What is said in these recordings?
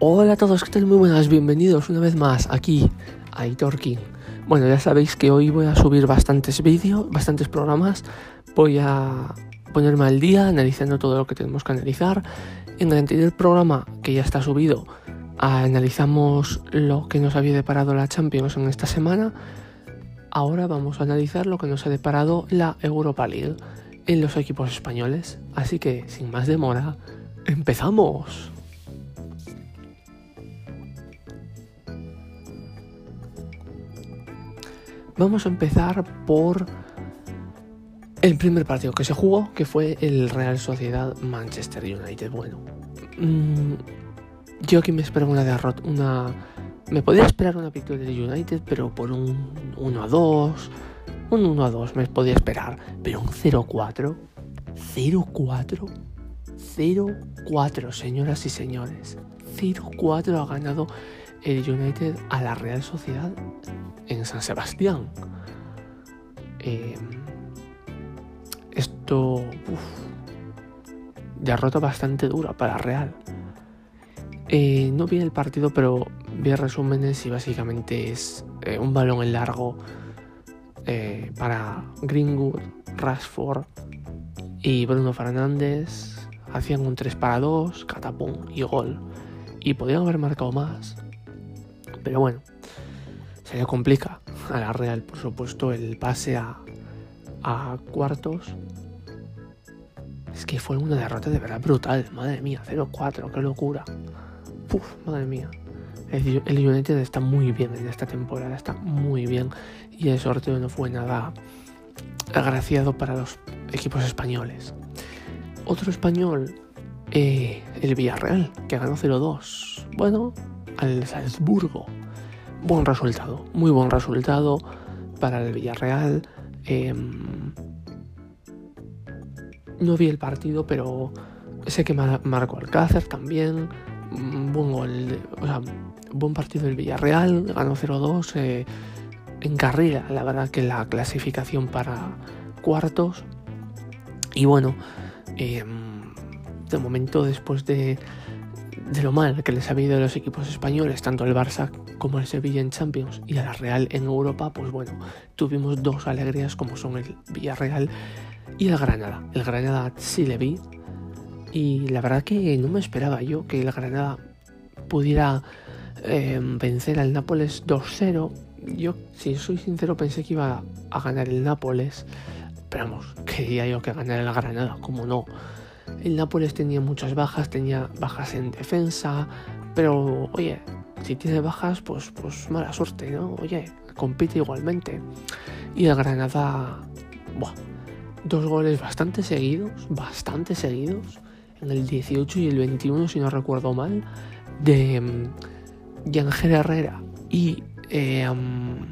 Hola a todos, ¿qué tal? Muy buenas, bienvenidos una vez más aquí a. Bueno, ya sabéis que hoy voy a subir bastantes vídeos, bastantes programas. Voy a ponerme al día analizando todo lo que tenemos que analizar. En el anterior programa, que ya está subido, analizamos lo que nos había deparado la Champions en esta semana. Ahora vamos a analizar lo que nos ha deparado la Europa League en los equipos españoles. Así que, sin más demora, empezamos. Vamos a empezar por el primer partido que se jugó, que fue el Real Sociedad Manchester United. Bueno, mmm, yo aquí me espero una derrota, una... Me podía esperar una victoria de United, pero por un 1 a 2, un 1 a 2 me podía esperar, pero un 0-4, 0-4, 0-4, señoras y señores. 0-4 ha ganado el United a la Real Sociedad en San Sebastián. Eh, esto, uf, derrota bastante dura para Real. Eh, no vi el partido, pero vi resúmenes y básicamente es eh, un balón en largo para Greenwood, Rashford y Bruno Fernández. Hacían un 3 para 2, catapum y gol. Y podían haber marcado más. Pero bueno, se le complica a la Real, por supuesto, el pase a, cuartos. Es que fue una derrota de verdad brutal, madre mía, 0-4, qué locura. Uf, madre mía. El, el United está muy bien en esta temporada, está muy bien. Y el sorteo no fue nada agraciado para los equipos españoles. Otro español, eh, el Villarreal, que ganó 0-2. Bueno, al Salzburgo buen resultado, muy buen resultado para el Villarreal. Eh, no vi el partido, pero sé que marcó Alcácer también. Buen gol, o sea, buen partido del Villarreal, ganó 0-2. Eh, en carrera, la verdad que la clasificación para cuartos. Y bueno, eh, de momento después de de lo mal que les ha ido a los equipos españoles, tanto el Barça como el Sevilla en Champions y a la Real en Europa, pues bueno, tuvimos dos alegrías como son el Villarreal y el Granada. El Granada sí le vi y la verdad que no me esperaba yo que el Granada pudiera eh, vencer al Nápoles 2-0. Yo, si soy sincero, pensé que iba a ganar el Nápoles, pero vamos, quería yo que ganara el Granada, como no. El Nápoles tenía muchas bajas, tenía bajas en defensa, pero oye, si tiene bajas, pues, pues mala suerte, ¿no? Oye, compite igualmente. Y el Granada, buah, dos goles bastante seguidos, bastante seguidos, en el 18 y el 21, si no recuerdo mal, de um, Herrera y eh, um,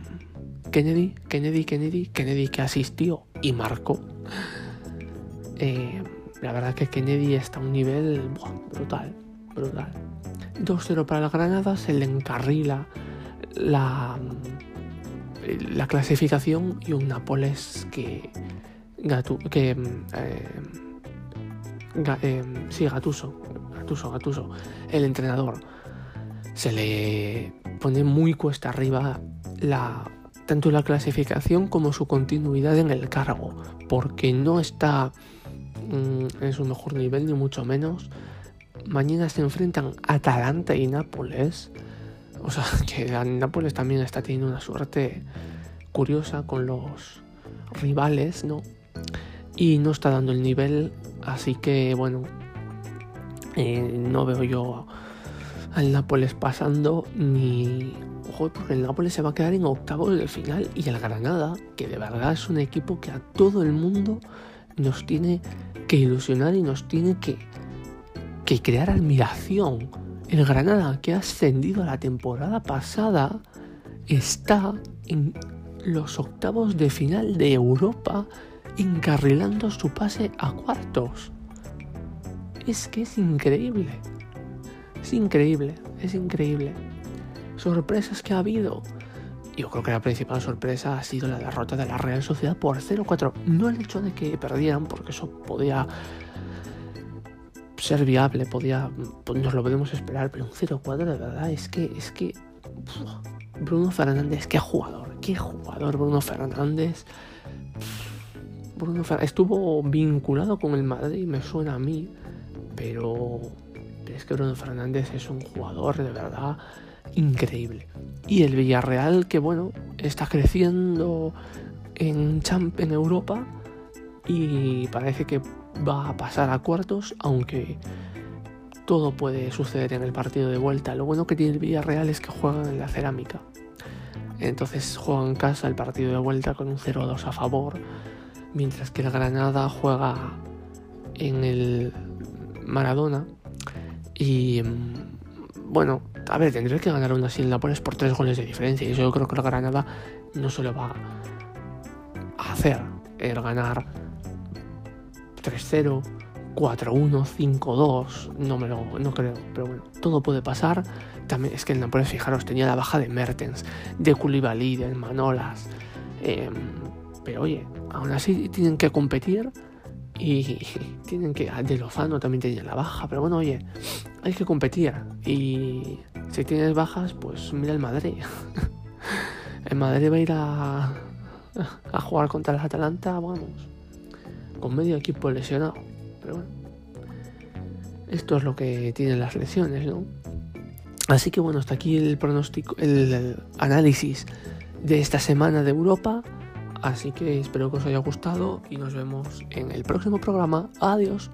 Kennedy, Kennedy, Kennedy, Kennedy que asistió y marcó. Eh, la verdad que Kennedy está a un nivel brutal, brutal. 2-0 para la Granada, se le encarrila la, la clasificación y un Nápoles que, que eh, eh, sí, Gatuso, Gatuso, Gatuso, el entrenador, se le pone muy cuesta arriba tanto la clasificación como su continuidad en el cargo, porque no está Mm, en su mejor nivel, ni mucho menos. Mañana se enfrentan Atalanta y Nápoles. O sea, que Nápoles también está teniendo una suerte curiosa con los rivales, ¿no? Y no está dando el nivel, así que bueno, eh, no veo yo al Nápoles pasando ni... Ojo, porque el Nápoles se va a quedar en octavos del final y el Granada, que de verdad es un equipo que a todo el mundo nos tiene que ilusionar y nos tiene que, que crear admiración. El Granada, que ha ascendido a la temporada pasada, está en los octavos de final de Europa encarrilando su pase a cuartos. Es que es increíble. Es increíble, es increíble. Sorpresas que ha habido. Yo creo que la principal sorpresa ha sido la derrota de la Real Sociedad por 0-4. No el hecho de que perdieran, porque eso podía ser viable, podía, pues nos lo podemos esperar, pero un 0-4 de verdad es que, es que Bruno Fernández, qué jugador, qué jugador Bruno Fernández. Bruno Fernández estuvo vinculado con el Madrid, me suena a mí, pero es que Bruno Fernández es un jugador de verdad increíble. Y el Villarreal, que bueno, está creciendo en, Champ Europa y parece que va a pasar a cuartos, aunque todo puede suceder en el partido de vuelta. Lo bueno que tiene el Villarreal es que juegan en la cerámica. Entonces juega en casa el partido de vuelta con un 0-2 a favor, mientras que el Granada juega en el Maradona. Y mm, bueno, a ver, tendría que ganar una así en Nápoles por tres goles de diferencia. Y eso yo creo que el Granada no se lo va a hacer. El ganar 3-0, 4-1, 5-2. No me lo no creo. Pero bueno, todo puede pasar. También es que el Nápoles, fijaros, tenía la baja de Mertens, de Koulibaly, de Manolas. Em, pero oye, aún así tienen que competir y tienen que. De Lozano también tenía la baja, pero bueno, oye, hay que competir. Y si tienes bajas, pues mira el Madrid. el Madrid va a ir a, jugar contra el Atalanta, vamos, con medio equipo lesionado. Pero bueno, esto es lo que tienen las lesiones, ¿no? Así que bueno, hasta aquí el pronóstico, el análisis de esta semana de Europa. Así que espero que os haya gustado y nos vemos en el próximo programa. Adiós.